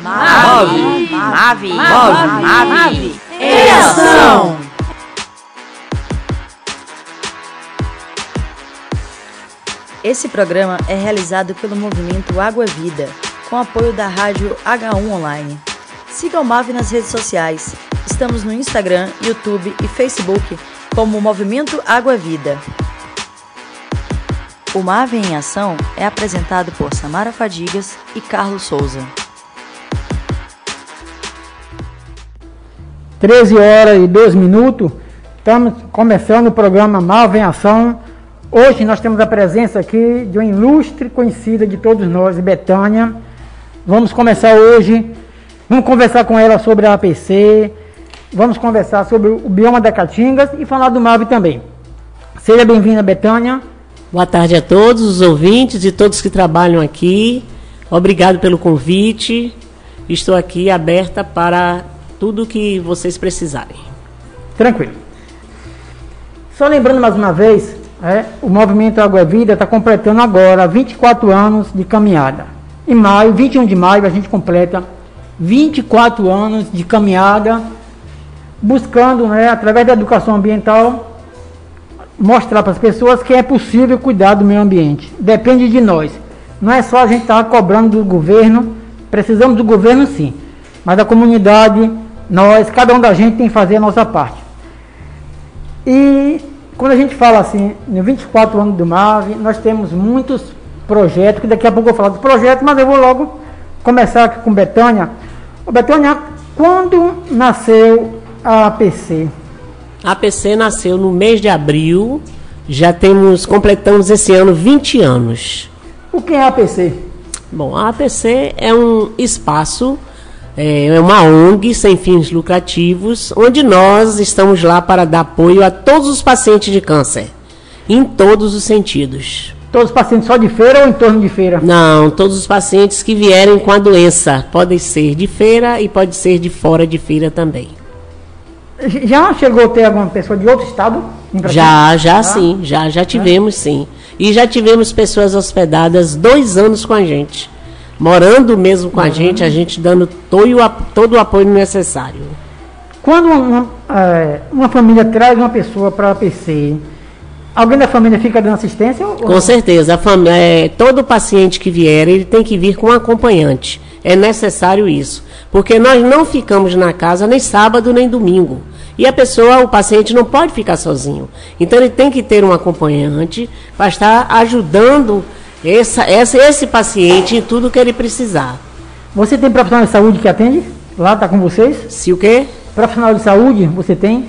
Mave, mave, mave, mave, em ação! Esse programa é realizado pelo movimento Água Vida, com apoio da rádio H1 Online. Siga o MAVE nas redes sociais. Estamos no Instagram, YouTube e Facebook como Movimento Água Vida. O MAVE em Ação é apresentado por Samara Fadigas e Carlos Souza. 13 horas e 2 minutos, estamos começando o programa Malva em Ação. Hoje nós temos a presença aqui de uma ilustre conhecida de todos nós, Betânia. Vamos começar hoje, vamos conversar com ela sobre a APC, vamos conversar sobre o bioma da Caatingas e falar do MAV também. Seja bem-vinda, Betânia. Boa tarde a todos os ouvintes e todos que trabalham aqui. Obrigado pelo convite. Estou aqui aberta para tudo que vocês precisarem. Tranquilo. Só lembrando mais uma vez, é, o Movimento Água é Vida está completando agora 24 anos de caminhada. Em maio, 21 de maio, a gente completa 24 anos de caminhada, buscando, né, através da educação ambiental, mostrar para as pessoas que é possível cuidar do meio ambiente. Depende de nós. Não é só a gente estar tá cobrando do governo, precisamos do governo sim, mas da comunidade, nós, cada um da gente tem que fazer a nossa parte. E quando a gente fala assim, no 24 anos do MAVE, nós temos muitos projetos, que daqui a pouco eu vou falar dos projetos, mas eu vou logo começar aqui com Betânia. Ô, Betânia, quando nasceu a APC? A APC nasceu no mês de abril, já temos, completamos esse ano 20 anos. O que é a APC? Bom, a APC é um espaço é uma ONG sem fins lucrativos, onde nós estamos lá para dar apoio a todos os pacientes de câncer, em todos os sentidos. Todos os pacientes só de feira ou em torno de feira? Não, todos os pacientes que vierem com a doença. Podem ser de feira e pode ser de fora de feira também. Já chegou a ter alguma pessoa de outro estado? Já, já ah? sim, já, já tivemos sim. E já tivemos pessoas hospedadas dois anos com a gente morando mesmo com a uhum. gente, a gente dando todo, todo o apoio necessário. Quando uma, é, uma família traz uma pessoa para a PC, alguém da família fica dando assistência? Ou... Com certeza. A família, é, todo paciente que vier, ele tem que vir com um acompanhante. É necessário isso. Porque nós não ficamos na casa nem sábado nem domingo. E a pessoa, o paciente, não pode ficar sozinho. Então ele tem que ter um acompanhante para estar ajudando essa, essa, esse paciente em tudo que ele precisar. Você tem profissional de saúde que atende? Lá está com vocês? Se o quê? Profissional de saúde, você tem?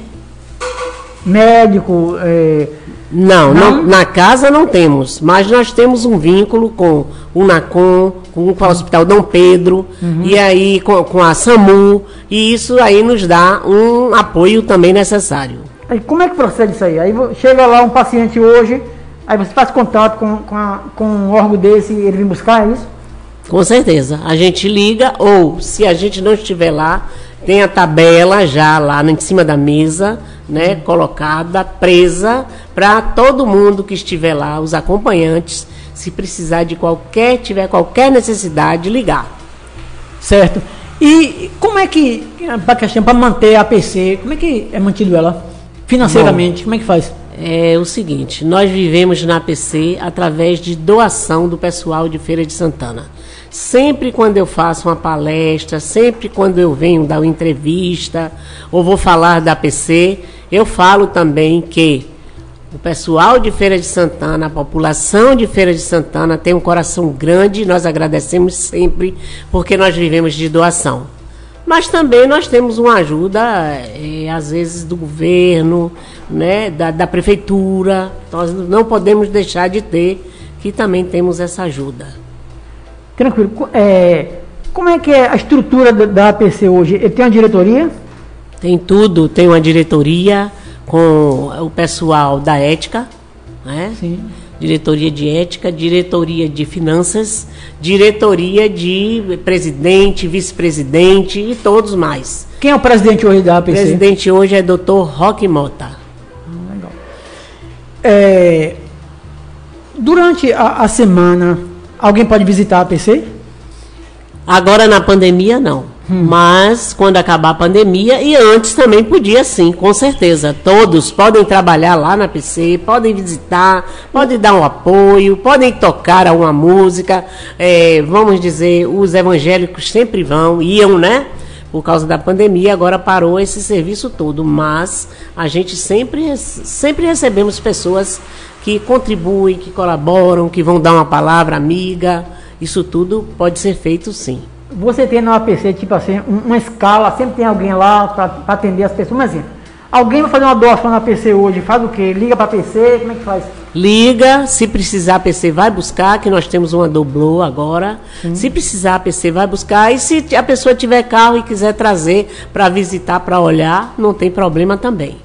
Médico? É... Não, não, na casa não temos, mas nós temos um vínculo com o NACOM, com o Hospital Dom Pedro, uhum. e aí com, com, a SAMU, e isso aí nos dá um apoio também necessário. Aí como é que procede isso aí? Aí chega lá um paciente hoje, Aí você faz contato com, com, a, com um órgão desse e ele vem buscar é isso? Com certeza. A gente liga, ou se a gente não estiver lá, tem a tabela já lá em cima da mesa, né, colocada, presa, para todo mundo que estiver lá, os acompanhantes, se precisar de qualquer, tiver qualquer necessidade, ligar. Certo. E como é que, para manter a PC, como é que é mantido ela? Financeiramente, Bom, como é que faz? É o seguinte: nós vivemos na APC através de doação do pessoal de Feira de Santana. Sempre quando eu faço uma palestra, sempre quando eu venho dar uma entrevista ou vou falar da APC, eu falo também que o pessoal de Feira de Santana, a população de Feira de Santana tem um coração grande, nós agradecemos sempre porque nós vivemos de doação. Mas também nós temos uma ajuda, é, às vezes, do governo, né, da, da prefeitura. Nós não podemos deixar de ter, que também temos essa ajuda. Tranquilo. É, como é que é a estrutura da, APC hoje? Ele tem uma diretoria? Tem tudo, tem uma diretoria com o pessoal da ética, né? Sim diretoria de ética, diretoria de finanças, diretoria de presidente, vice-presidente e todos mais. Quem é o presidente hoje da APC? O presidente hoje é Dr. Roque Mota. Ah, legal. É, durante a, a, semana, alguém pode visitar a APC? Agora na pandemia não. Hum. Mas quando acabar a pandemia e antes também podia sim, com certeza. Todos podem trabalhar lá na PC, podem visitar, podem dar um apoio, podem tocar alguma música. É, vamos dizer, os evangélicos sempre vão, iam, né? Por causa da pandemia, agora parou esse serviço todo. Mas a gente sempre, sempre recebemos pessoas que contribuem, que colaboram, que vão dar uma palavra amiga. Isso tudo pode ser feito sim. Você tem na APC, tipo assim, um- uma escala, sempre tem alguém lá para atender as pessoas. Mas assim, alguém vai fazer uma doação na APC hoje, faz o quê? Liga para a APC, como é que faz? Liga, se precisar a PC vai buscar, que nós temos uma doblô agora. Se precisar a PC vai buscar. E se a pessoa tiver carro e quiser trazer para visitar, para olhar, não tem problema também.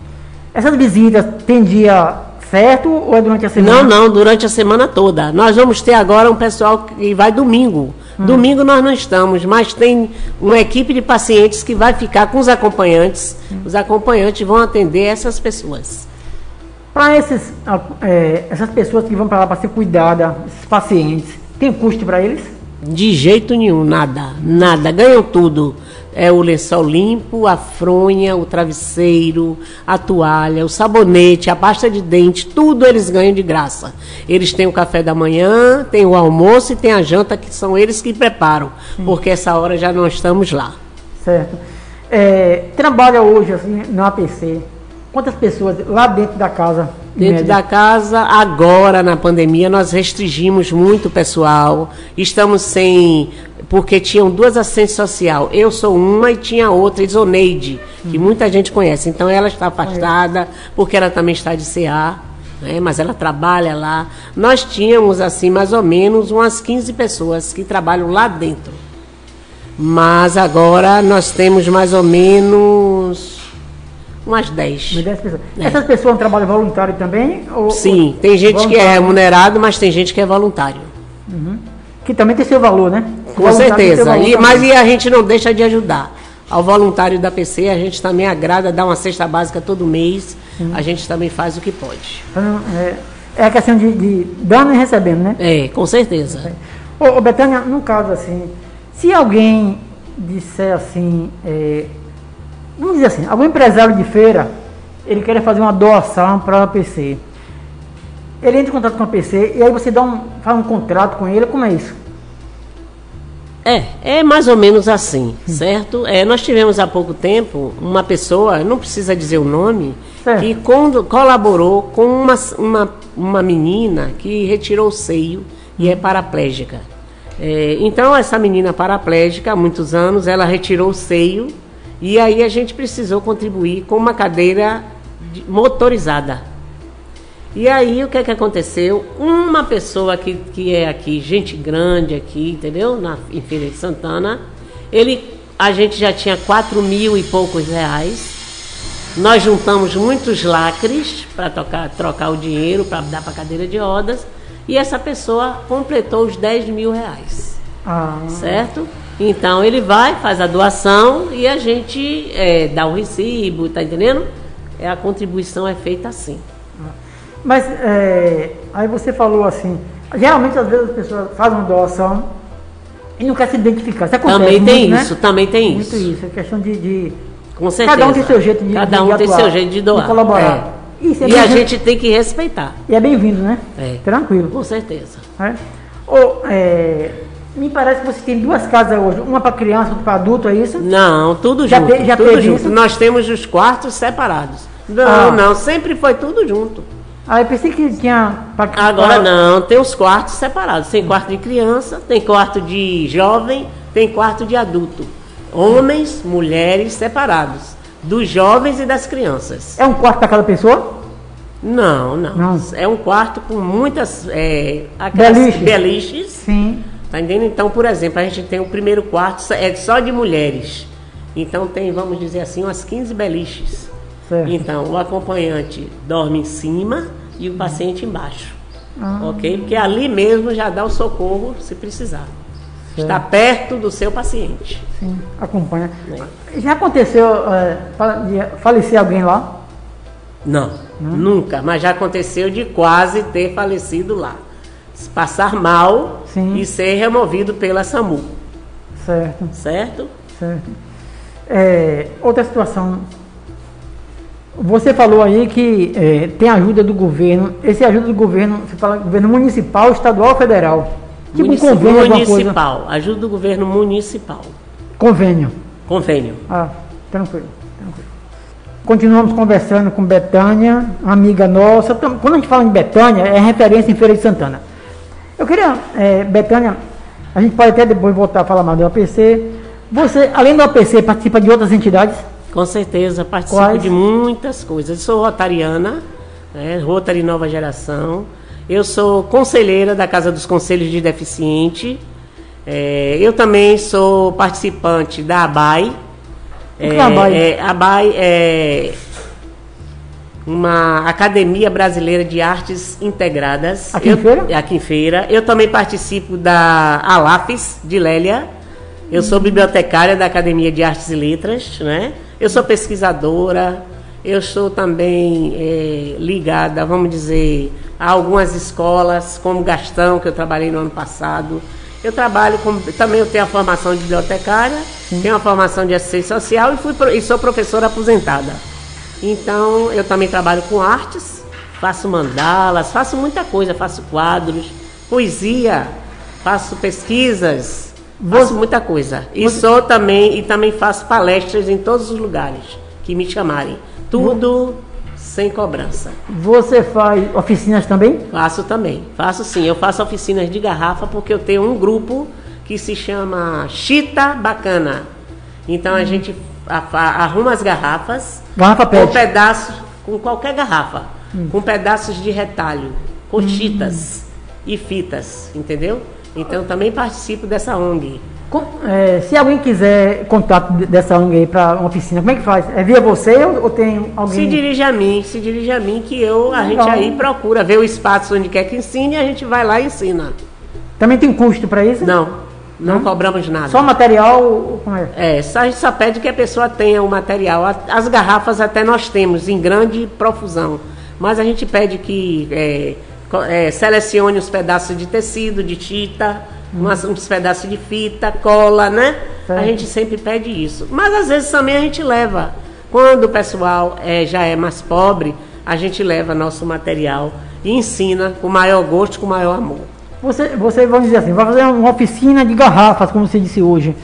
Essas visitas tem dia certo ou é durante a semana? Não, não, durante a semana toda. Nós vamos ter agora um pessoal que vai domingo. Domingo nós não estamos, mas tem uma equipe de pacientes que vai ficar com os acompanhantes. Os acompanhantes vão atender essas pessoas. Para esses, ah, é, essas pessoas que vão para lá para ser cuidadas, esses pacientes, tem custo para eles? De jeito nenhum, nada, nada. Ganham tudo. É o lençol limpo, a fronha, o travesseiro, a toalha, o sabonete, a pasta de dente, tudo eles ganham de graça. Eles têm o café da manhã, tem o almoço e tem a janta que são eles que preparam, porque essa hora já não estamos lá. Certo. É, trabalha hoje assim, no APC. Quantas pessoas lá dentro da casa? Dentro da casa, agora na pandemia, nós restringimos muito o pessoal. Estamos sem. Porque tinham duas assistentes social. Eu sou uma e tinha outra, Isoneide, que muita gente conhece. Então ela está afastada, porque ela também está de CA, né, mas ela trabalha lá. Nós tínhamos, assim, mais ou menos umas 15 pessoas que trabalham lá dentro. Mas agora nós temos mais ou menos umas 10. Me dê as pessoas. É. Essas pessoas trabalham voluntário também? Ou, Sim, tem gente que é remunerado, mas tem gente que é voluntário. Que também tem seu valor, né? Com certeza. valor E, mas e a gente não deixa de ajudar. Ao voluntário da PC, a gente também agrada, dá uma cesta básica todo mês. A gente também faz o que pode. Então, é, é a questão de, de dando e recebendo, né? É, com certeza. Ô, ô Betânia, no caso assim, se alguém disser assim, é, vamos dizer assim, algum empresário de feira, ele quer fazer uma doação para a PC. Ele entra em contato com a PC e aí você dá um, faz um contrato com ele, como é isso? É, é mais ou menos assim, certo? É, nós tivemos há pouco tempo uma pessoa, não precisa dizer o nome, Certo. que quando colaborou com uma, uma, uma menina que retirou o seio e é paraplégica. É, então, essa menina paraplégica, há muitos anos, ela retirou o seio e aí a gente precisou contribuir com uma cadeira de- motorizada. E aí o que é que aconteceu? Uma pessoa que, que é aqui, gente grande aqui, entendeu? Na, em Feira de Santana, ele, a gente já tinha quatro mil e poucos reais. Nós juntamos muitos lacres para trocar o dinheiro, para dar para a cadeira de rodas. E essa pessoa completou os 10 mil reais Ah, certo? Então ele vai, faz a doação e a gente é, dá o recibo, tá entendendo? É, a contribuição é feita assim. Mas é, aí você falou assim, geralmente às vezes as pessoas fazem uma doação e não quer se identificar. Isso acontece também tem muito, né? isso, também tem Muito isso. isso, é questão de, de Com certeza. Cada um tem seu jeito de Cada de um tem atuar, seu jeito de doar. De colaborar. Isso é É. E a gente tem que respeitar. E é bem-vindo, né? É. Tranquilo. Com certeza. né? Ô, é, me parece que você tem duas casas hoje, uma para criança, outra para adulto, é isso? Não, tudo Já junto. te- já tudo junto. isso? Nós temos os quartos separados. Não, Ah. não, sempre foi tudo junto. Ah, eu pensei que tinha. Agora não, tem os quartos separados. Tem quarto de criança, tem quarto de jovem, tem quarto de adulto. Homens, mulheres separados. Dos jovens e das crianças. É um quarto para cada pessoa? Não, não. Não. É um quarto com muitas. É, Beliches. beliches. Sim. Tá entendendo? Então, por exemplo, a gente tem o primeiro quarto, é só de mulheres. Então tem, vamos dizer assim, umas 15 beliches. Certo. Então, o acompanhante dorme em cima e o paciente embaixo. Ah. Ok? Porque ali mesmo já dá o socorro se precisar. Está perto do seu paciente. Sim, acompanha. Já aconteceu é, falecer alguém lá? Não, nunca. Mas já aconteceu de quase ter falecido lá. Passar mal Sim. e ser removido pela SAMU. Certo, certo? certo. É, outra situação. Você falou aí que é, tem ajuda do governo. Esse ajuda do governo, você fala governo municipal, estadual ou federal? Tipo um Munici- convênio, alguma coisa. municipal, ajuda do governo municipal. Convênio. Convênio. Ah, tranquilo, tranquilo. Continuamos conversando com Betânia, amiga nossa. Quando a gente fala em Betânia, é referência em Feira de Santana. Eu queria, eh, Betânia, a gente pode até depois voltar a falar mais do APC. Você, além do APC, participa de outras entidades? Com certeza, participo Quais? de muitas coisas. Eu sou rotariana, né, Rotary Nova Geração. Eu sou conselheira da Casa dos Conselhos de Deficiente. É, eu também sou participante da ABAI. O que é a ABAI? É, ABAI é uma Academia Brasileira de Artes Integradas. Aqui em Eu- Feira? Aqui em Feira. Eu também participo da ALAFES de Lélia. Eu sou bibliotecária da Academia de Artes e Letras, né? Eu sou pesquisadora. Eu sou também eh, ligada, vamos dizer, a algumas escolas, como Gastão, que eu trabalhei no ano passado. Eu trabalho com, também eu tenho a formação de bibliotecária, tenho a formação de assistência social e, fui, e sou professora aposentada. Então, eu também trabalho com artes, faço mandalas, faço muita coisa, faço quadros, poesia, faço pesquisas, faço muita coisa. E sou também e também faço palestras em todos os lugares que me chamarem. Tudo sem cobrança. Você faz oficinas também? Faço também. Faço sim. Eu faço oficinas de garrafa porque eu tenho um grupo que se chama Chita Bacana. Então a gente a- a- arruma as garrafas Garrafa com pedaços, com qualquer garrafa, com pedaços de retalho, com chitas e fitas, entendeu? Então também participo dessa ONG. Eh, se alguém quiser contato de- dessa ONG aí para uma oficina, como é que faz? É via você ou, ou tem alguém? Se dirige a mim, se dirige a mim que eu, a Legal. gente aí procura ver o espaço onde quer que ensine e a gente vai lá e ensina. Também tem custo para isso? Não, não cobramos nada. Só material? Como é? É, só, a gente só pede que a pessoa tenha o material. As garrafas até nós temos em grande profusão, mas a gente pede que é, é, selecione os pedaços de tecido, de tinta, umas- uns pedaços de fita, cola, né? Certo. A gente sempre pede isso. Mas às vezes também a gente leva. Quando o pessoal é, já é mais pobre, a gente leva nosso material e ensina com maior gosto, com maior amor. Você, você, vamos dizer assim, vai fazer uma oficina de garrafas, como você disse hoje.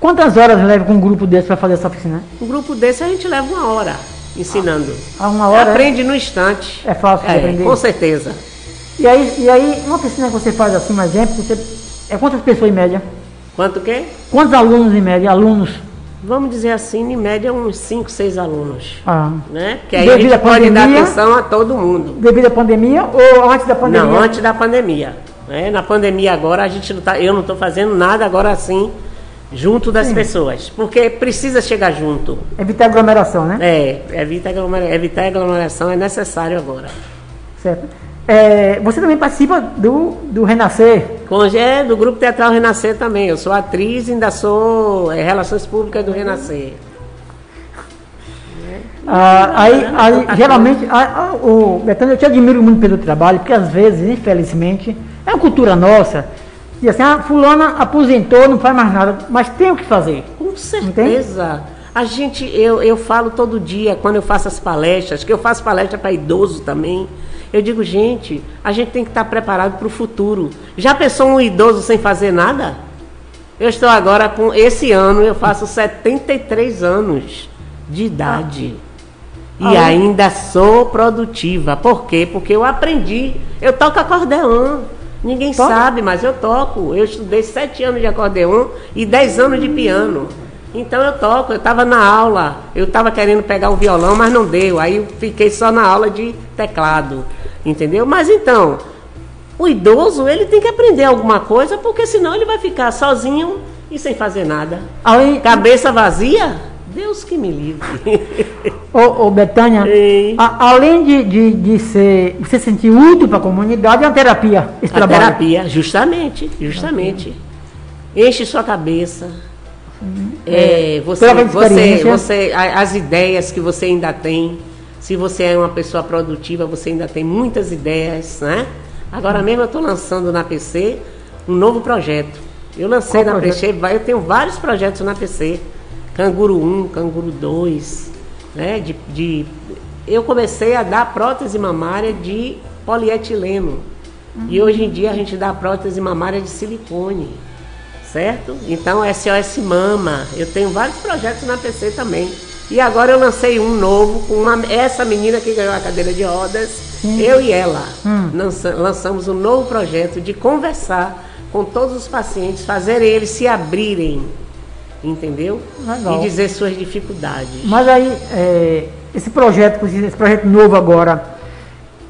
Quantas horas leva com um grupo desse para fazer essa oficina? Um grupo desse a gente leva uma hora ensinando. A uma hora? Aprende no instante. É fácil de aprender? Com certeza. E aí, e aí, uma oficina que você faz assim, um exemplo, você, é quantas pessoas em média? Quanto que? Quantos alunos em média? Alunos? Vamos dizer assim, em média uns 5, 6 alunos. Ah, Né? Que aí Devido a gente à pode dar pandemia? atenção a todo mundo. devido à pandemia ou antes da pandemia? Não, antes da pandemia. né? Na pandemia agora a gente não tá, eu não estou fazendo nada agora assim junto das pessoas, porque precisa chegar junto. Evitar aglomeração, né? É, evitar aglomeração, evitar aglomeração é necessário agora. Certo. É, você também participa do, do Renascer. É, do grupo Teatral Renascer também. Eu sou atriz e ainda sou é, Relações Públicas do Renascer. Ah, aí, aí, geralmente, ah, ah, o Betânia, eu te admiro muito pelo trabalho, porque às vezes, infelizmente, é uma cultura nossa. E assim, ah, fulana aposentou, não faz mais nada, mas tem o que fazer. Com certeza. A gente, eu, eu falo todo dia, quando eu faço as palestras, que eu faço palestra para idoso também. Eu digo, gente, a gente tem que estar preparado para o futuro. Já pensou um idoso sem fazer nada? Eu estou agora com. Esse ano eu faço 73 anos de idade. E Ah, ainda sou produtiva. Por quê? Porque eu aprendi. Eu toco acordeão. Ninguém Toca? sabe, mas eu toco. Eu estudei sete anos de acordeão e dez anos de piano. Então eu toco. Eu estava na aula. Eu estava querendo pegar o violão, mas não deu. Aí eu fiquei só na aula de teclado. Entendeu? Mas então, o idoso, ele tem que aprender alguma coisa, porque senão ele vai ficar sozinho e sem fazer nada. Além, Cabeça vazia? Deus que me livre. ô, ô Betânia, a- além de, de, de ser, você se sentir útil para a comunidade, é uma terapia esse A trabalho. terapia, justamente, justamente. Enche sua cabeça. É, você, de você, você, a- as ideias que você ainda tem. Se você é uma pessoa produtiva, você ainda tem muitas ideias, né? Agora mesmo eu estou lançando na PC um novo projeto. Eu lancei Qual na projeto? PC, eu tenho vários projetos na PC. Canguru 1, Canguru 2, né? De, de- eu comecei a dar prótese mamária de polietileno. E hoje em dia a gente dá prótese mamária de silicone. Certo? Então, SOS Mama. Eu tenho vários projetos na PC também. E agora eu lancei um novo com uma, essa menina que ganhou a cadeira de rodas, eu e ela. Hum. Lança- lançamos um novo projeto de conversar com todos os pacientes, fazer eles se abrirem, entendeu? Legal. E dizer suas dificuldades. Mas aí, é, esse projeto, esse projeto novo agora,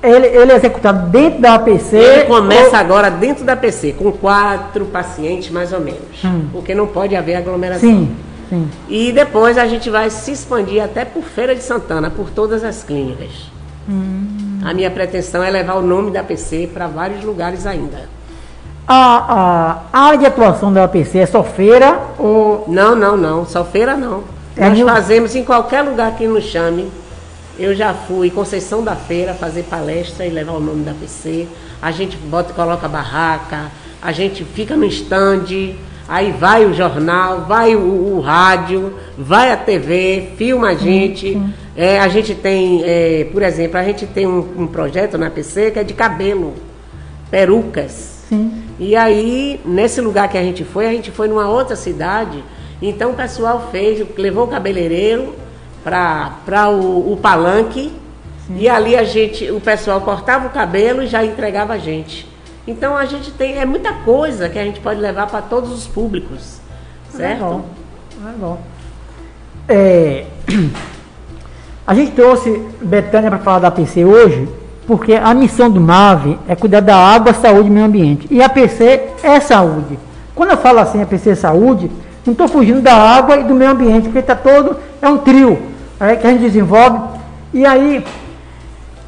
ele, ele é executado dentro da APC? Ele começa ou- agora dentro da PC, com quatro pacientes mais ou menos. Hum. Porque não pode haver aglomeração. Sim, sim. E depois a gente vai se expandir até por Feira de Santana, por todas as clínicas. A minha pretensão é levar o nome da PC para vários lugares ainda. A, a área de atuação da APC é só feira ou... Não, não, não. Só feira não. É Nós mil- fazemos em qualquer lugar que nos chame. Eu já fui em Conceição da Feira fazer palestra e levar o nome da PC. A gente bota, coloca a barraca, a gente fica no stand, aí vai o jornal, vai o, o rádio, vai a TV, filma a gente. É, a gente tem, é, por exemplo, a gente tem um, um projeto na PC que é de cabelo, perucas. Sim. E aí, nesse lugar que a gente foi, a gente foi numa outra cidade. Então o pessoal fez, levou o cabeleireiro para o, o palanque. E ali a gente, o pessoal cortava o cabelo e já entregava a gente. Então a gente tem, é muita coisa que a gente pode levar para todos os públicos. Certo? Legal. Legal. É, a gente trouxe Betânia para falar da APC hoje, porque a missão do MAVE é cuidar da água, saúde e meio ambiente. E a APC é saúde. Quando eu falo assim, APC é saúde, não estou fugindo da água e do meio ambiente, porque está todo, é um trio é, que a gente desenvolve. E aí,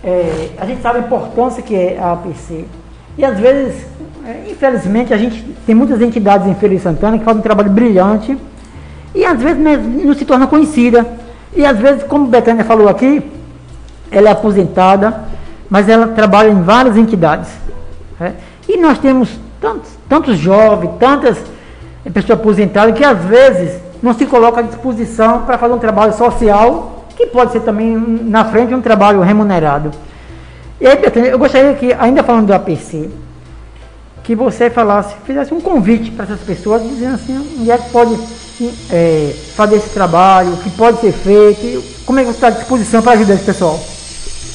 é, a gente sabe a importância que é a APC. E às vezes, é, infelizmente, a gente tem muitas entidades em Feira de Santana que fazem um trabalho brilhante e às vezes né, não se torna conhecida. E às vezes, como Betânia falou aqui, ela é aposentada, mas ela trabalha em várias entidades. né? E nós temos tantos, tantos jovens, tantas pessoas aposentadas que às vezes não se colocam à disposição para fazer um trabalho social, que pode ser também na frente um trabalho remunerado. E aí, eu gostaria que, ainda falando do APC, que você falasse, fizesse um convite para essas pessoas, dizendo assim, onde é que pode eh, fazer esse trabalho, o que pode ser feito, como é que você está à disposição para ajudar esse pessoal?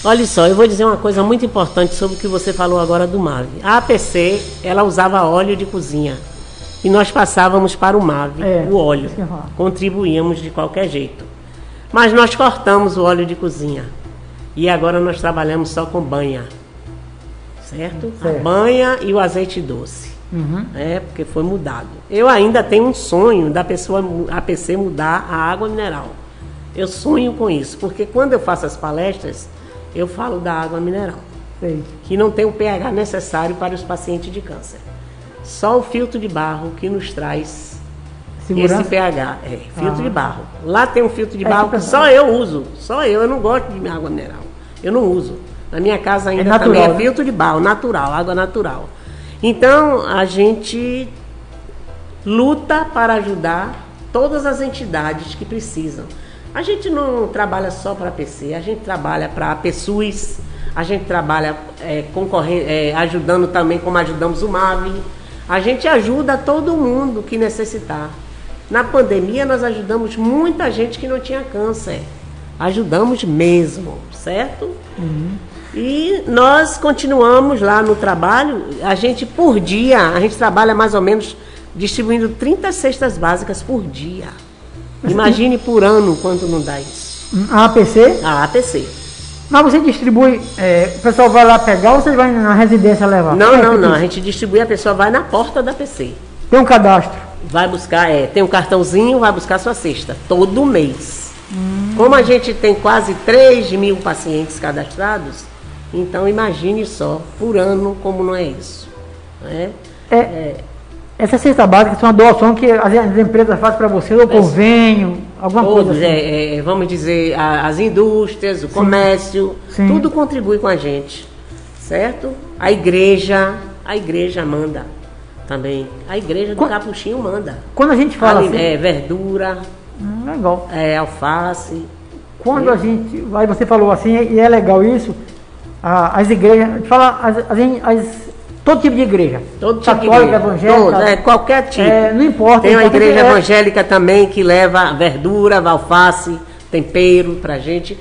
Olha só, eu vou dizer uma coisa muito importante sobre o que você falou agora do MAVE. A APC, ela usava óleo de cozinha. E nós passávamos para o MAVE, É, o óleo. Contribuíamos de qualquer jeito. Mas nós cortamos o óleo de cozinha. E agora nós trabalhamos só com banha. Certo? Certo. A banha e o azeite doce. Uhum. É, porque foi mudado. Eu ainda tenho um sonho da pessoa, mu- a PC mudar a água mineral. Eu sonho com isso, porque quando eu faço as palestras, eu falo da água mineral, Sei. que não tem o pH necessário para os pacientes de câncer. Só o filtro de barro que nos traz Segurança? esse pH. É, filtro Ah. de barro. Lá tem um filtro de É, barro tipo que só eu uso. Só eu, eu não gosto de água mineral. Eu não uso. Na minha casa ainda natural, também é né? filtro de barro, natural, água natural. Então, a gente luta para ajudar todas as entidades que precisam. A gente não trabalha só para a PC, a gente trabalha para a PSUS, a gente trabalha é, é, ajudando também como ajudamos o MAVE. A gente ajuda todo mundo que necessitar. Na pandemia nós ajudamos muita gente que não tinha câncer. Ajudamos mesmo, certo? E nós continuamos lá no trabalho. A gente, por dia, a gente trabalha mais ou menos distribuindo 30 cestas básicas por dia. Imagine por ano quanto não dá isso. A APC, A APC. Mas você distribui, é, o pessoal vai lá pegar ou você vai na residência levar? Não, é não, não. A gente distribui, a pessoa vai na porta da PC. Tem um cadastro. Vai buscar, é, tem um cartãozinho, vai buscar sua cesta, todo mês. Como a gente tem quase 3 mil pacientes cadastrados, então imagine só, por ano, como não é isso. né? É, Essa cesta básica é uma doação que as, as empresas fazem para você, ou convênio, alguma coisa Todos, assim. é, é, vamos dizer, a- as indústrias, o comércio, Sim. tudo contribui com a gente, certo? A igreja, a igreja manda. também. A igreja do Qu- Capuchinho manda. Quando a gente fala Ali- assim, é, verdura, hum, legal. é, alface. Quando a gente, aí você falou assim, e é legal isso, as igrejas, fala as, as- as- todo tipo de igreja, Todo tipo de católica, igreja. evangélica, Todo, é, qualquer tipo. é, não importa. Tem uma igreja é- evangélica também que leva verdura, alface, tempero pra gente.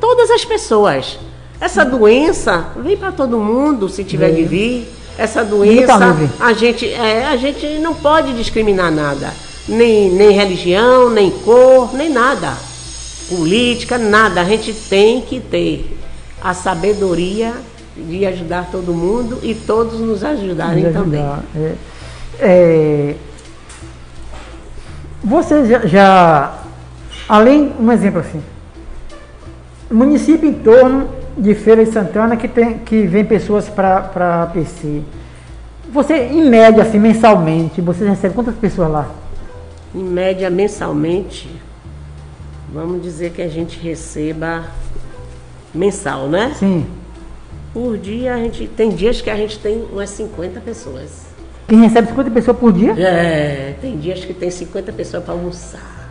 Todas as pessoas. Essa doença vem para todo mundo, se tiver de vir. Essa tá doença, livre. a gente, é, a gente não pode discriminar nada. Nem, nem religião, nem cor, nem nada. Política, nada. A gente tem que ter a sabedoria de ajudar todo mundo e todos nos ajudarem nos também. ajudar, é. É, você já, já- além, um exemplo assim, município em torno de Feira de Santana que, tem, que vem pessoas para PC. Você, em média, assim, mensalmente, você recebe quantas pessoas lá? Em média, mensalmente, vamos dizer que a gente receba mensal, né? Sim. Por dia, a gente tem dias que a gente tem umas 50 pessoas. Quem recebe 50 pessoas por dia? É, tem dias que tem 50 pessoas para almoçar.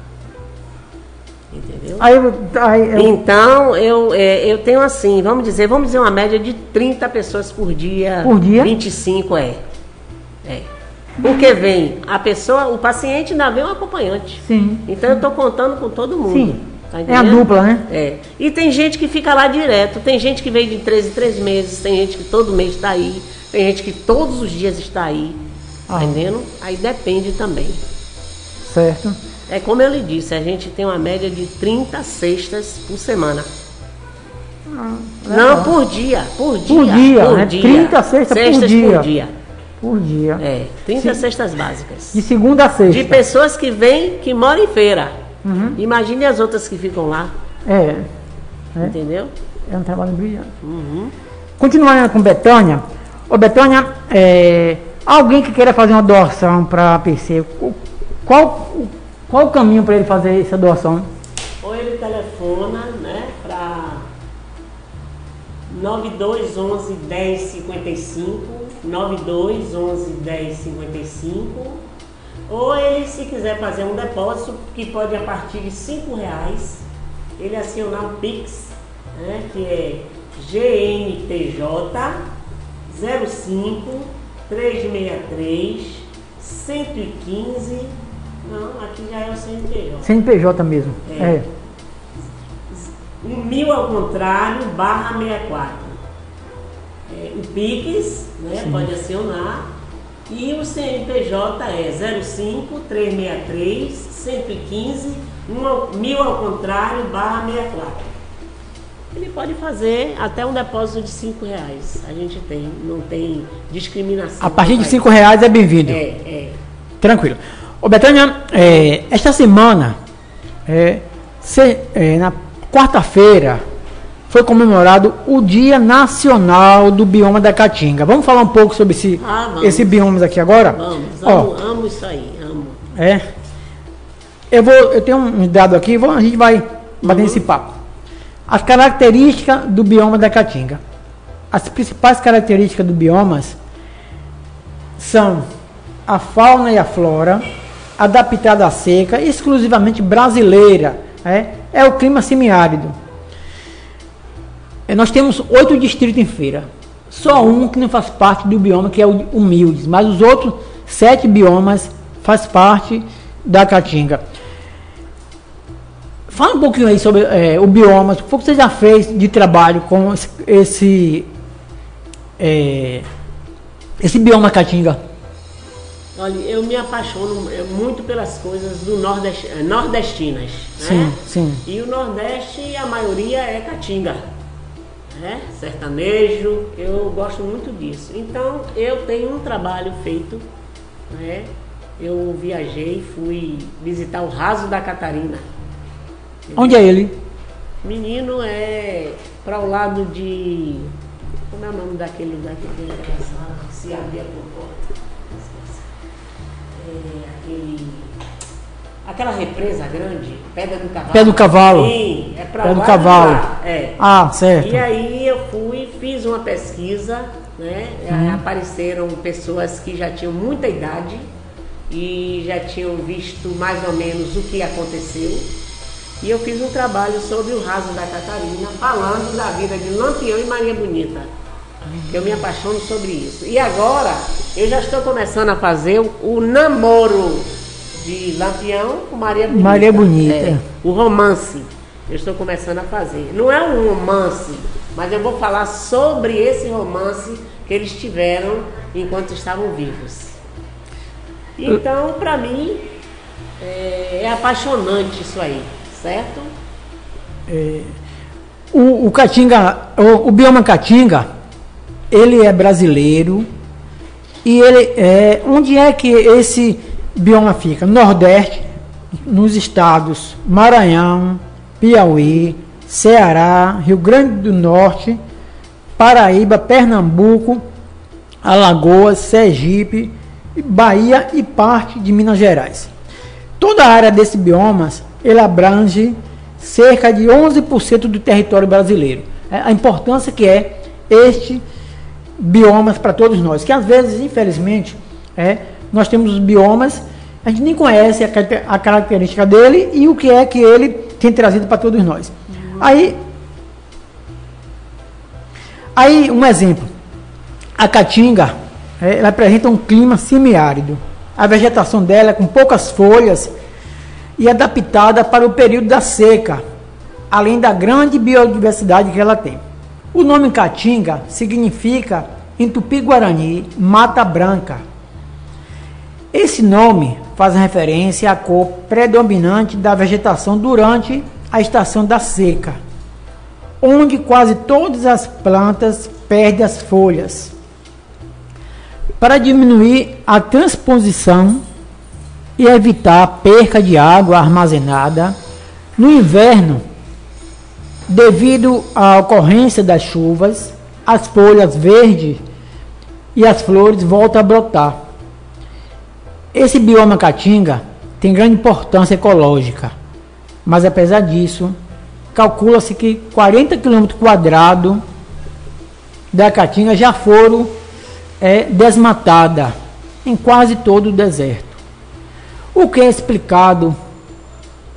Entendeu? Aí, aí eu- Então, eu, é, eu tenho assim, vamos dizer, vamos dizer uma média de 30 pessoas por dia. Por dia? 25 é. É. Porque vem a pessoa, o paciente ainda vem um acompanhante. sim. Então eu estou contando com todo mundo. Sim. Tá É a dupla, né? É. E tem gente que fica lá direto, tem gente que vem de 13 em 3 meses, tem gente que todo mês está aí, tem gente que todos os dias está aí. Tá Ah. entendendo? Aí depende também. Certo. É como eu lhe disse, a gente tem uma média de 30 cestas por semana. Não, por dia, por dia. Por dia, né? 30 cestas por dia. por dia. Por dia. É, 30 Sim. cestas básicas. De segunda a sexta. De pessoas que vêm, que moram em feira. Uhum. Imagine as outras que ficam lá, É. É. entendeu? É um trabalho brilhante. Uhum. Continuando com Betânia. Ô Betânia, é, alguém que queira fazer uma doação para PC, o- qual, o- qual o caminho para ele fazer essa doação? Ou ele telefona, né, para 9211 1055, 9211 1055, ou ele se quiser fazer um depósito que pode a partir de 5 reais, ele acionar o Pix, né, que é GNTJ 05 363 115, não, aqui já é o CNPJ. CNPJ mesmo. É. É. Um mil ao contrário, barra 64. É, o PIX, né, pode acionar. E o CNPJ é 05 363 115 um ao- mil ao contrário, barra 64. Ele pode fazer até um depósito de 5 reais. A gente tem, não tem discriminação. A partir de 5 reais é bem-vindo. É, é. Tranquilo. Ô Betânia, é, esta semana, é, se- é, na quarta-feira, foi comemorado o Dia Nacional do Bioma da Caatinga. Vamos falar um pouco sobre esse, Ah, esse biomas aqui agora? Vamos, Ó, amo, amo isso aí, amo. É. Eu vou, eu tenho um dado aqui, vou- a gente vai bater nesse papo. As características do bioma da Caatinga. As principais características do biomas são a fauna e a flora, adaptada à seca, exclusivamente brasileira. É, é o clima semiárido. É, Nós temos oito distritos em feira. Só um que não faz parte do bioma, que é o humildes, mas os outros sete biomas faz parte da Caatinga. Fala um pouquinho aí sobre é, o bioma, o que você já fez de trabalho com esse, é, esse bioma Caatinga? Olha, eu me apaixono é, muito pelas coisas do nordeste, é, nordestinas, Sim, né? sim. E o Nordeste, a maioria é caatinga, né? Sertanejo, eu gosto muito disso. Então, eu tenho um trabalho feito, né? Eu viajei, fui visitar o Raso da Catarina. Onde é ele? Menino é para o lado de. Como é o nome daquele lugar que tem aquela sala que se abria por porta? É aquele. Aquela represa grande, Pedra do Cavalo. Pé do Cavalo. Sim, é para Pé do. Cavalo. É. Ah, certo. E aí eu fui, fiz uma pesquisa né? Uhum. Apareceram pessoas que já tinham muita idade e já tinham visto mais ou menos o que aconteceu. E eu fiz um trabalho sobre o raso da Catarina, falando da vida de Lampião e Maria Bonita. Eu me apaixono sobre isso. E agora eu já estou começando a fazer o, o namoro de Lampião com Maria Bonita. Maria Bonita. É, o romance. Eu estou começando a fazer. Não é um romance, mas eu vou falar sobre esse romance que eles tiveram enquanto estavam vivos. Então, para mim, é, é, apaixonante isso aí, certo? É, o, o Caatinga, o, o bioma Caatinga, ele é brasileiro e ele é onde é que esse bioma fica? Nordeste, nos estados Maranhão, Piauí, Ceará, Rio Grande do Norte, Paraíba, Pernambuco, Alagoas, Sergipe, Bahia e parte de Minas Gerais. Toda a área desses biomas ele abrange cerca de 11% do território brasileiro. É, a importância que é este biomas para todos nós, que às vezes, infelizmente, é, nós temos os biomas, a gente nem conhece a, a característica dele e o que é que ele tem trazido para todos nós. Aí, aí um exemplo, a caatinga, é, ela apresenta um clima semiárido. A vegetação dela é com poucas folhas e adaptada para o período da seca, além da grande biodiversidade que ela tem. O nome Caatinga significa, em tupi-guarani, mata branca. Esse nome faz referência à cor predominante da vegetação durante a estação da seca, onde quase todas as plantas perdem as folhas. Para diminuir a transposição e evitar a perca de água armazenada, no inverno Devido à ocorrência das chuvas, as folhas verdes e as flores voltam a brotar. Esse bioma caatinga tem grande importância ecológica, mas apesar disso, calcula-se que 40 km quadrados da caatinga já foram é, desmatada em quase todo o deserto. O que é explicado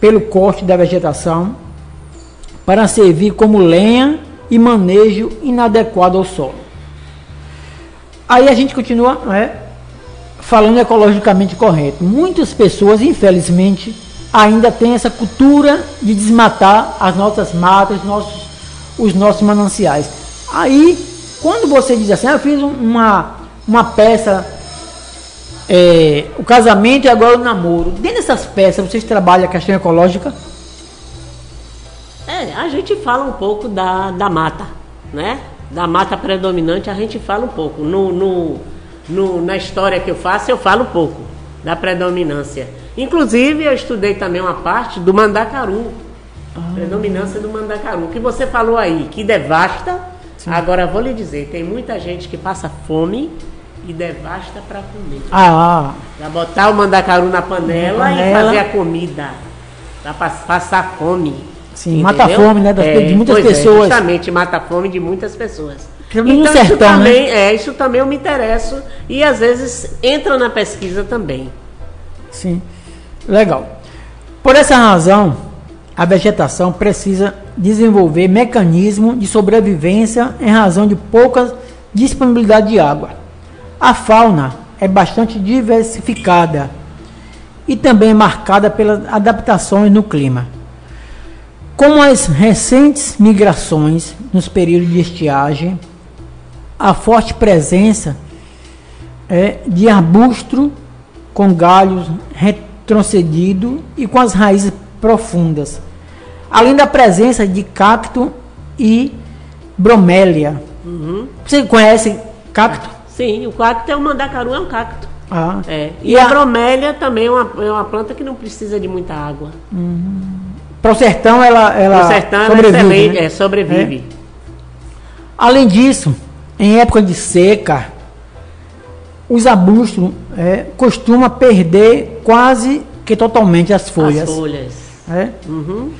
pelo corte da vegetação para servir como lenha e manejo inadequado ao solo. Aí a gente continua né, falando ecologicamente correto. Muitas pessoas, infelizmente, ainda têm essa cultura de desmatar as nossas matas, nossos, os nossos mananciais. Aí, quando você diz assim, ah, eu fiz uma, uma peça, é, o casamento e agora o namoro. Dentro dessas peças, vocês trabalham a questão ecológica? É, a gente fala um pouco da, da mata, né? Da mata predominante a gente fala um pouco. No, no, no, na história que eu faço, eu falo pouco da predominância. Inclusive, eu estudei também uma parte do mandacaru. Ah. Predominância do mandacaru. Que você falou aí, que devasta. Sim. Agora, vou lhe dizer, tem muita gente que passa fome e devasta para comer. Ah. Para botar o mandacaru na panela, panela, e fazer a comida. Para passar fome. Sim, mata a fome, né? Das, é, de muitas é, pessoas. É, justamente, mata a fome de muitas pessoas. Então, sertão, isso né? também, né? é, isso também eu me interesso e às vezes entra na pesquisa também. Sim, legal. Por essa razão, a vegetação precisa desenvolver mecanismo de sobrevivência em razão de pouca disponibilidade de água. A fauna é bastante diversificada e também marcada pelas adaptações no clima. Com as recentes migrações nos períodos de estiagem, a forte presença é, de arbusto com galhos retrocedidos e com as raízes profundas, além da presença de cacto e bromélia. Uhum. Você conhece cacto? Sim, o cacto é o mandacaru, é um cacto. Ah. É. E, e a, a bromélia também é uma, é uma planta que não precisa de muita água. Uhum. Para o sertão ela, ela sertão sobrevive. Né? É, sobrevive. É. Além disso, em época de seca, os arbustos é, costumam perder quase que totalmente as folhas. As folhas. É? Uhum.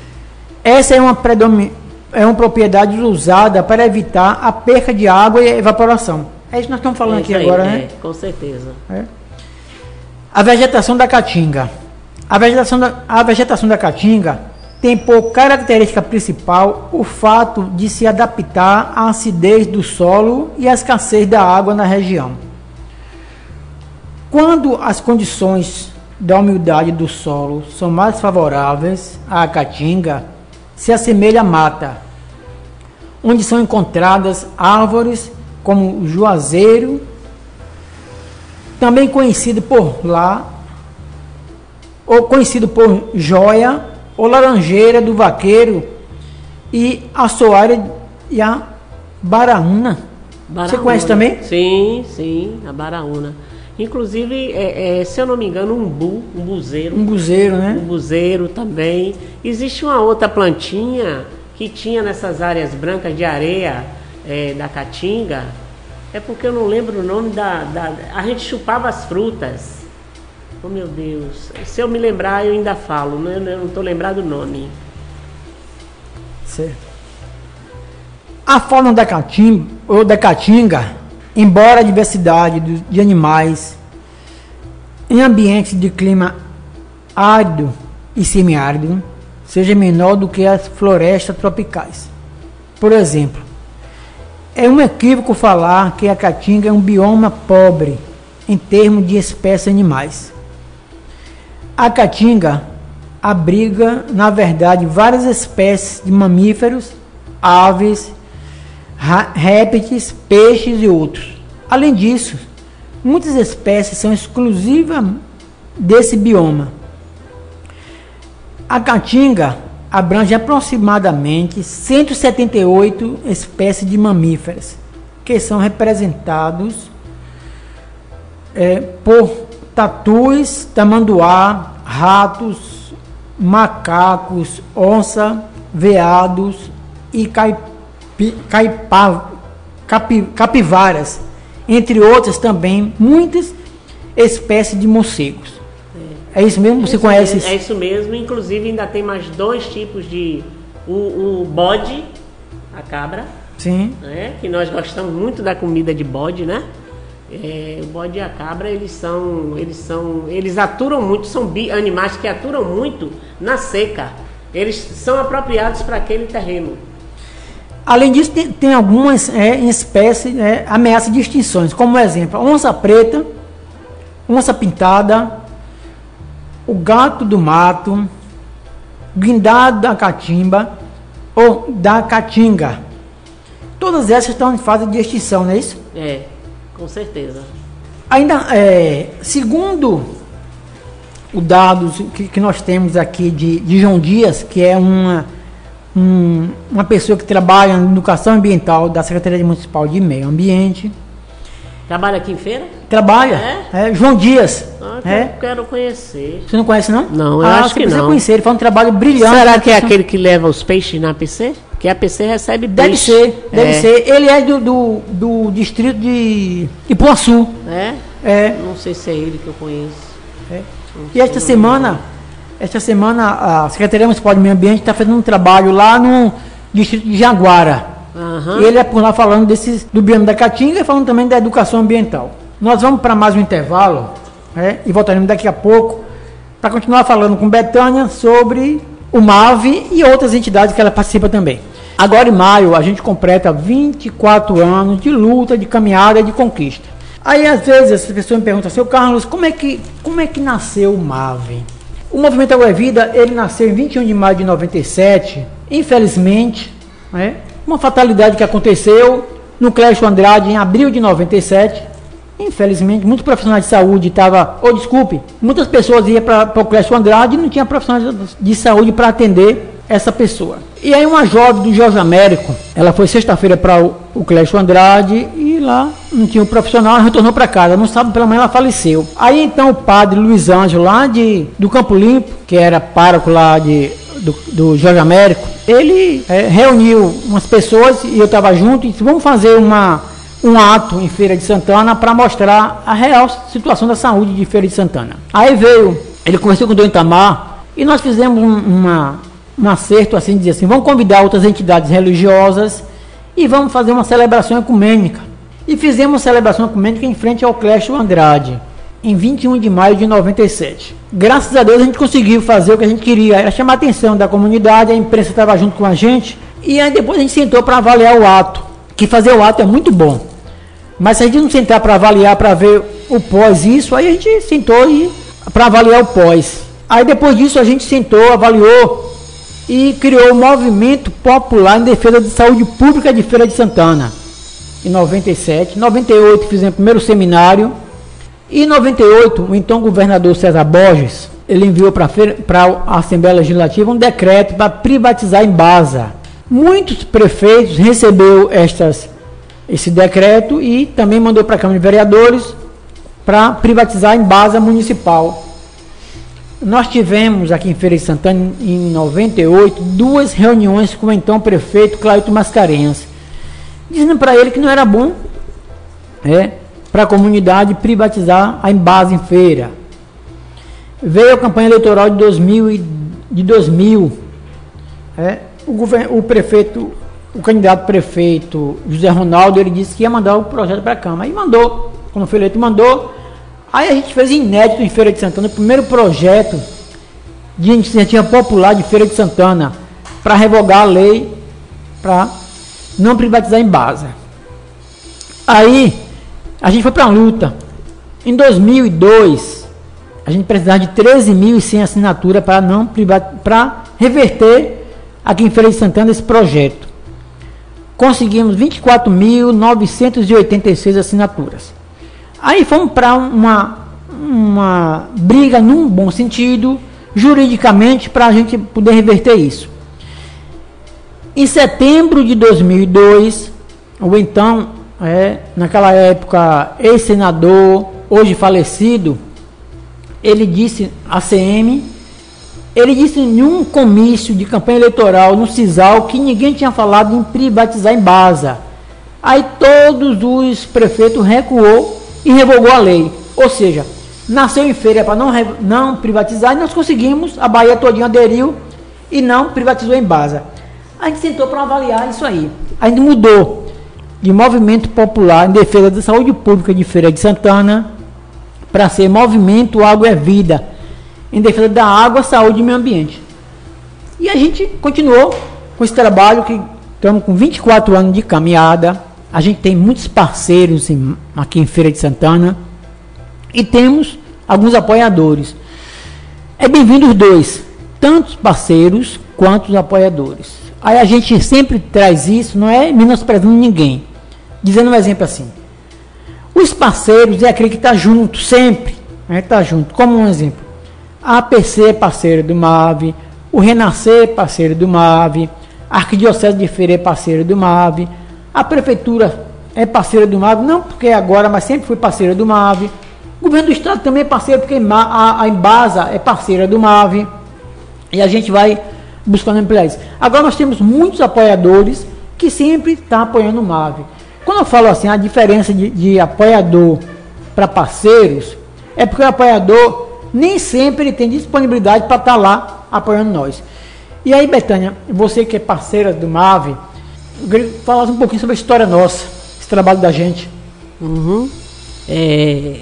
Essa é uma, predomin... é uma propriedade usada para evitar a perca de água e evaporação. É isso que nós estamos falando É aqui aí, agora, é, né? Com certeza. É. A vegetação da caatinga. A vegetação da, a vegetação da caatinga tem por característica principal o fato de se adaptar à acidez do solo e à escassez da água na região. Quando as condições da umidade do solo são mais favoráveis à caatinga, se assemelha à mata, onde são encontradas árvores como o juazeiro, também conhecido por lá, ou conhecido por joia, ou laranjeira do vaqueiro, e a soalha e a baraúna. Você conhece também? Sim, sim, a baraúna. Inclusive, é, é, se eu não me engano, um bu, um buzeiro. Um buzeiro, Um né? buzeiro também. Existe uma outra plantinha que tinha nessas áreas brancas de areia é, da caatinga. É porque eu não lembro o nome da, da. A gente chupava as frutas. Oh meu Deus. Se eu me lembrar, eu ainda falo. né? Eu não estou lembrado o nome. Certo. A fauna da caatinga, ou da caatinga, embora a diversidade de animais em ambientes de clima árido e semiárido seja menor do que as florestas tropicais. Por exemplo, é um equívoco falar que a caatinga é um bioma pobre em termos de espécies animais. A caatinga abriga, na verdade, várias espécies de mamíferos, aves, répteis, peixes e outros. Além disso, muitas espécies são exclusivas desse bioma. A caatinga abrange aproximadamente 178 espécies de mamíferos, que são representados é, por tatus, tamanduá, ratos, macacos, onça, veados e caipi, caipa- capi- capivaras, entre outras também muitas espécies de morcegos. É isso mesmo? Você Isso conhece mesmo, isso? É isso mesmo. Inclusive, ainda tem mais dois tipos de. O, o bode, a cabra, Sim. né? Que nós gostamos muito da comida de bode, né? É, o bode e a cabra, eles são, eles são, eles aturam muito, são animais que aturam muito na seca. Eles são apropriados para aquele terreno. Além disso, tem, tem algumas é, espécies é, ameaças de extinções, como exemplo, a onça preta, onça pintada, o gato do mato, guindado da catimba ou da caatinga. Todas essas estão em fase de extinção, não é isso? É, com certeza. Ainda, é, segundo os dados que, que nós temos aqui de, de João Dias, que é uma, um- uma pessoa que trabalha na educação ambiental da Secretaria Municipal de Meio Ambiente, Trabalha aqui em feira? trabalha, é, João Dias, Ah, que é, eu quero conhecer. você não conhece não? Não, eu ah, acho você que precisa não. conhecer, ele faz um trabalho brilhante. Será que é aquele que leva os peixes na PC? Porque a PC recebe Deve peixe. ser, deve é. ser. Ele é do, do, do distrito de Ipuaçu. É? É, Não sei se é ele que eu conheço. É. E esta semana, esta semana a Secretaria Municipal de Meio Ambiente está fazendo um trabalho lá no distrito de Jaguara. Aham. E ele é por lá falando desses, do bioma da Caatinga e falando também da educação ambiental. Nós vamos para mais um intervalo né, e voltaremos daqui a pouco para continuar falando com Betânia sobre o MAVE e outras entidades que ela participa também. Agora em maio a gente completa 24 anos de luta, de caminhada de conquista. Aí às vezes as pessoas me perguntam, seu Carlos, como é que, como é que nasceu o MAVE? O Movimento Água é Vida, ele nasceu em 21 de maio de 97, infelizmente, né, uma fatalidade que aconteceu no Clécio Andrade em abril de 97. Infelizmente, muitos profissionais de saúde estavam, ou desculpe, muitas pessoas iam para o Clécio Andrade e não tinha profissionais de saúde para atender essa pessoa. E aí uma jovem do Jorge Américo, ela foi sexta-feira para o, Clécio Andrade e lá não tinha um profissional, ela retornou para casa. No sábado pela manhã ela faleceu. Aí então o padre Luiz Ângelo, lá de, do Campo Limpo, que era pároco lá de, do, do Jorge Américo, ele é, reuniu umas pessoas e eu estava junto e disse, vamos fazer uma, um ato em Feira de Santana para mostrar a real situação da saúde de Feira de Santana. Aí veio, ele conversou com o Dom Itamar e nós fizemos um, uma, um acerto assim, dizer assim, vamos convidar outras entidades religiosas e vamos fazer uma celebração ecumênica. e fizemos uma celebração ecumênica em frente ao Clécio Andrade, em 21 de maio de 97. Graças a Deus a gente conseguiu fazer o que a gente queria, era chamar a atenção da comunidade, a imprensa estava junto com a gente, e aí depois a gente sentou para avaliar o ato, que fazer o ato é muito bom. Mas se a gente não sentar para avaliar, para ver o pós isso, aí a gente sentou para avaliar o pós. Aí depois disso a gente sentou, avaliou e criou o Movimento Popular em Defesa de Saúde Pública de Feira de Santana. Em 97, em 98 fizemos o primeiro seminário e em 98 o então governador César Borges ele enviou para a Assembleia Legislativa um decreto para privatizar em Baza. Muitos prefeitos receberam estas, esse decreto e também mandou para a Câmara de Vereadores para privatizar em Baza Municipal. Nós tivemos aqui em Feira de Santana, em 98, duas reuniões com o então prefeito Claudio Mascarenhas, dizendo para ele que não era bom é, para a comunidade privatizar a Embasa em Feira. Veio a campanha eleitoral de 2000, e, de 2000 é, o, o prefeito, o candidato prefeito José Ronaldo, ele disse que ia mandar o projeto para a Câmara. E mandou, quando foi eleito, mandou Aí a gente fez inédito em Feira de Santana, o primeiro projeto de iniciativa popular de Feira de Santana para revogar a lei para não privatizar em base. Aí a gente foi para a luta. Em 2002, a gente precisava de 13.100 assinaturas para não para reverter aqui em Feira de Santana esse projeto. Conseguimos 24.986 assinaturas. Aí fomos para uma, uma briga num bom sentido, juridicamente, para a gente poder reverter isso. Em setembro de 2002, o então, é, naquela época, ex-senador, hoje falecido, ele disse à CM, ele disse em um comício de campanha eleitoral no CISAL que ninguém tinha falado em privatizar em Baza. Aí todos os prefeitos recuou e revogou a lei. Ou seja, nasceu em feira para não, não privatizar e nós conseguimos, a Bahia todinha aderiu e não privatizou em base. A gente sentou para avaliar isso aí. A gente mudou de Movimento Popular em Defesa da Saúde Pública de Feira de Santana para ser Movimento Água é Vida em defesa da água, saúde e meio ambiente. E a gente continuou com esse trabalho que estamos com 24 anos de caminhada, a gente tem muitos parceiros em, aqui em Feira de Santana e temos alguns apoiadores. É bem-vindo os dois, tanto os parceiros quanto os apoiadores. Aí a gente sempre traz isso, não é menosprezando ninguém. Dizendo um exemplo assim: os parceiros é aquele que está junto, sempre. Está Tá junto. Como um exemplo: a APC é parceira do MAVE, o Renascer é parceiro do MAVE, a Arquidiocese de Feira é parceira do MAVE, a prefeitura é parceira do MAVE, não porque é agora, mas sempre foi parceira do MAVE. O governo do estado também é parceiro, porque a, a Embasa é parceira do MAVE. E a gente vai buscando ampliar isso. Agora nós temos muitos apoiadores que sempre estão tá apoiando o MAVE. Quando eu falo assim, a diferença de, de apoiador para parceiros, é porque o apoiador nem sempre ele tem disponibilidade para estar tá lá apoiando nós. E aí, Betânia, você que é parceira do MAVE, eu queria falar um pouquinho sobre a história nossa, esse trabalho da gente. Uhum. É,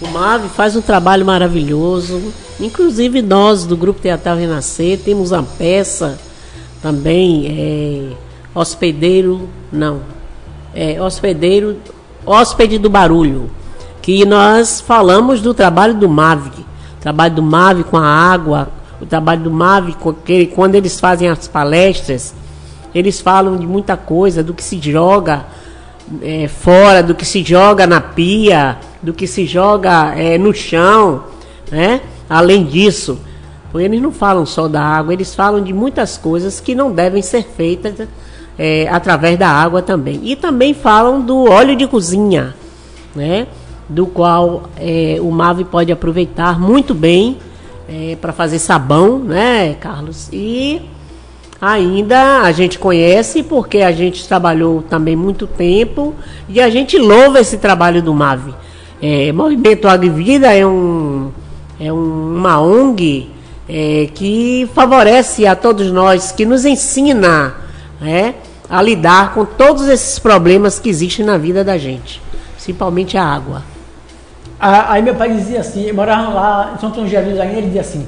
o MAVE faz um trabalho maravilhoso. Inclusive nós do Grupo Teatral Renascer temos uma peça também, é, hospedeiro, não, é, hospedeiro, hóspede do barulho, que nós falamos do trabalho do MAVE, trabalho do MAVE com a água, o trabalho do MAVE quando eles fazem as palestras, eles falam de muita coisa, do que se joga é, fora, do que se joga na pia, do que se joga é, no chão, né? Além disso, eles não falam só da água, eles falam de muitas coisas que não devem ser feitas é, através da água também. E também falam do óleo de cozinha, né? Do qual é, o MAVE pode aproveitar muito bem é, para fazer sabão, né, Carlos? E ainda a gente conhece porque a gente trabalhou também muito tempo e a gente louva esse trabalho do MAVE. É, Movimento Água Vida é, um, é um, uma ONG é, que favorece a todos nós, que nos ensina é, a lidar com todos esses problemas que existem na vida da gente, principalmente a água. Aí meu pai dizia assim, eu morava lá em São Tom ainda, ele dizia assim,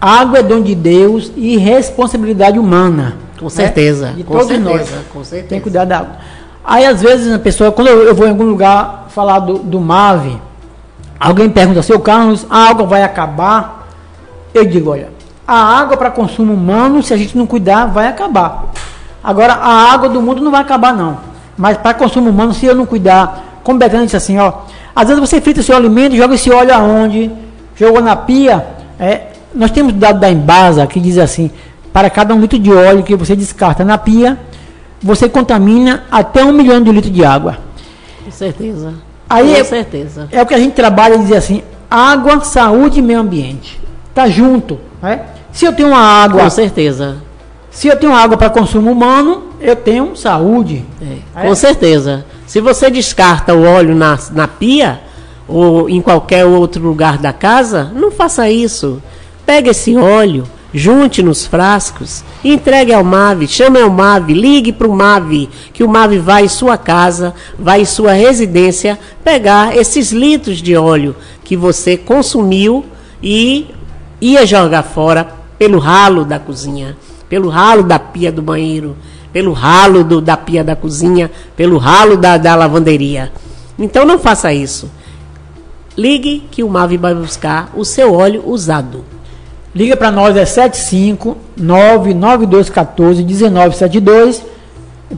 água é dom de Deus e responsabilidade humana. Com certeza, né? De com todos certeza, nós. com certeza. Tem que cuidar da água. Aí às vezes a pessoa, quando eu, eu vou em algum lugar falar do, do MAVE, alguém pergunta, seu Carlos, a água vai acabar? Eu digo, olha, a água para consumo humano, se a gente não cuidar, vai acabar. Agora, a água do mundo não vai acabar, não. Mas para consumo humano, se eu não cuidar, como Betânia disse assim, ó, às vezes você frita seu alimento, joga esse óleo aonde? Jogou na pia. É, nós temos dado da Embasa que diz assim, para cada um litro de óleo que você descarta na pia, você contamina até um milhão de litros de água. Com certeza. Aí com é- certeza. É o que a gente trabalha e diz assim, água, saúde e meio ambiente. Tá junto. Né? Se eu tenho uma água, Com certeza. se eu tenho água para consumo humano, eu tenho saúde. É, É. Com certeza. Se você descarta o óleo na, na pia ou em qualquer outro lugar da casa, não faça isso. Pegue esse óleo, junte nos frascos, entregue ao MAVE, chame ao MAVE, ligue para o MAVE, que o MAVE vai em sua casa, vai em sua residência pegar esses litros de óleo que você consumiu e ia jogar fora pelo ralo da cozinha, pelo ralo da pia do banheiro, pelo ralo do- da pia da cozinha, pelo ralo da, da lavanderia. Então não faça isso. Ligue que o MAVE vai buscar o seu óleo usado. Liga para nós, é 75 99214 1972.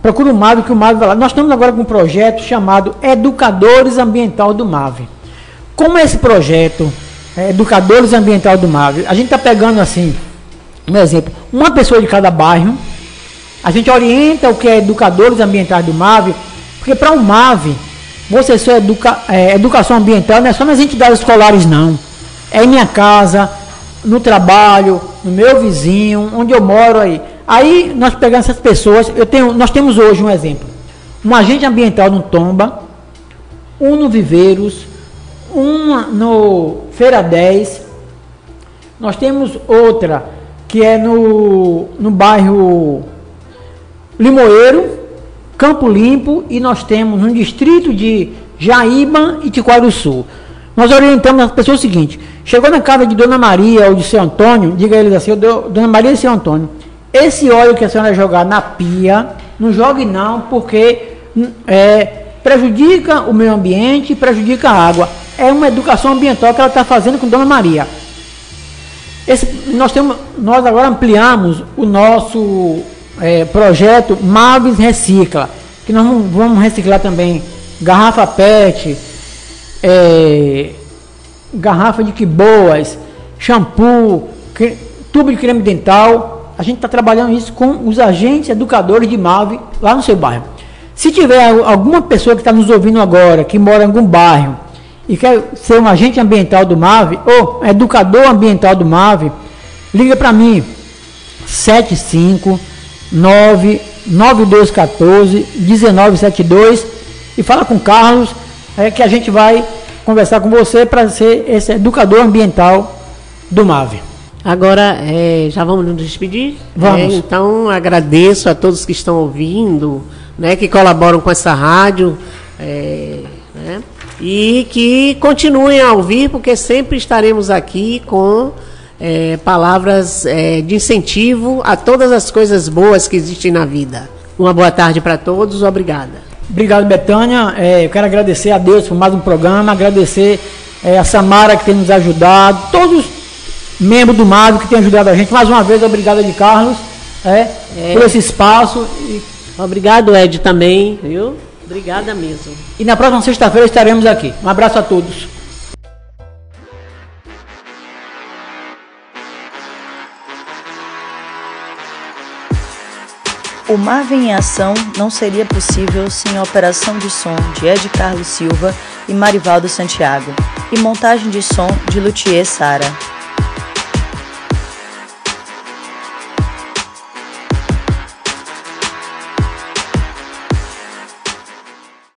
Procura o MAVE, que o MAVE vai lá. Nós estamos agora com um projeto chamado Educadores Ambiental do MAVE. Como é esse projeto, é, Educadores Ambiental do MAVE? A gente está pegando assim, um exemplo, uma pessoa de cada bairro, a gente orienta o que é Educadores Ambientais do MAVE, porque para o MAVE, você só educa, é, educação ambiental não é só nas entidades escolares, não. É em minha casa, no trabalho, no meu vizinho, onde eu moro aí. Aí nós pegamos essas pessoas, eu tenho, nós temos hoje um exemplo. Um agente ambiental no Tomba, um no Viveiros, uma no Feira 10. Nós temos outra que é no, no bairro Limoeiro, Campo Limpo e nós temos no distrito de Jaíba e Tiquaru Sul. Nós orientamos as pessoas o seguinte: chegou na casa de Dona Maria ou de seu Antônio, diga a eles assim, "Ô, do- Dona Maria e seu Antônio, esse óleo que a senhora jogar na pia, não jogue não, porque hum, é, prejudica o meio ambiente, prejudica a água. É uma educação ambiental que ela está fazendo com Dona Maria. Esse, nós, temos, nós agora ampliamos o nosso eh, projeto Maves Recicla, que nós vamos reciclar também garrafa PET, eh, garrafa de quiboas, shampoo, cre- tubo de creme dental. A gente está trabalhando isso com os agentes educadores de MAVE lá no seu bairro. Se tiver al- alguma pessoa que está nos ouvindo agora, que mora em algum bairro, e quer ser um agente ambiental do MAVE, ou educador ambiental do MAVE, liga para mim, 75 9214 1972 e fala com Carlos, é, que a gente vai conversar com você para ser esse educador ambiental do MAVE. Agora, é, já vamos nos despedir? Vamos. É, então, agradeço a todos que estão ouvindo, né, que colaboram com essa rádio, é, né, e que continuem a ouvir, porque sempre estaremos aqui com é, palavras é, de incentivo a todas as coisas boas que existem na vida. Uma boa tarde para todos, obrigada. Obrigado, Betânia. É, eu quero agradecer a Deus por mais um programa, agradecer é, a Samara que tem nos ajudado, todos os membros do MAVE que têm ajudado a gente. Mais uma vez, obrigado de Carlos é, por esse espaço. E, Obrigado, Ed, também, viu? Obrigada mesmo. e na próxima sexta-feira estaremos aqui. Um abraço a todos. O Marvin em Ação não seria possível sem a operação de som de Ed Carlos Silva e Marivaldo Santiago e montagem de som de Luthier Sara.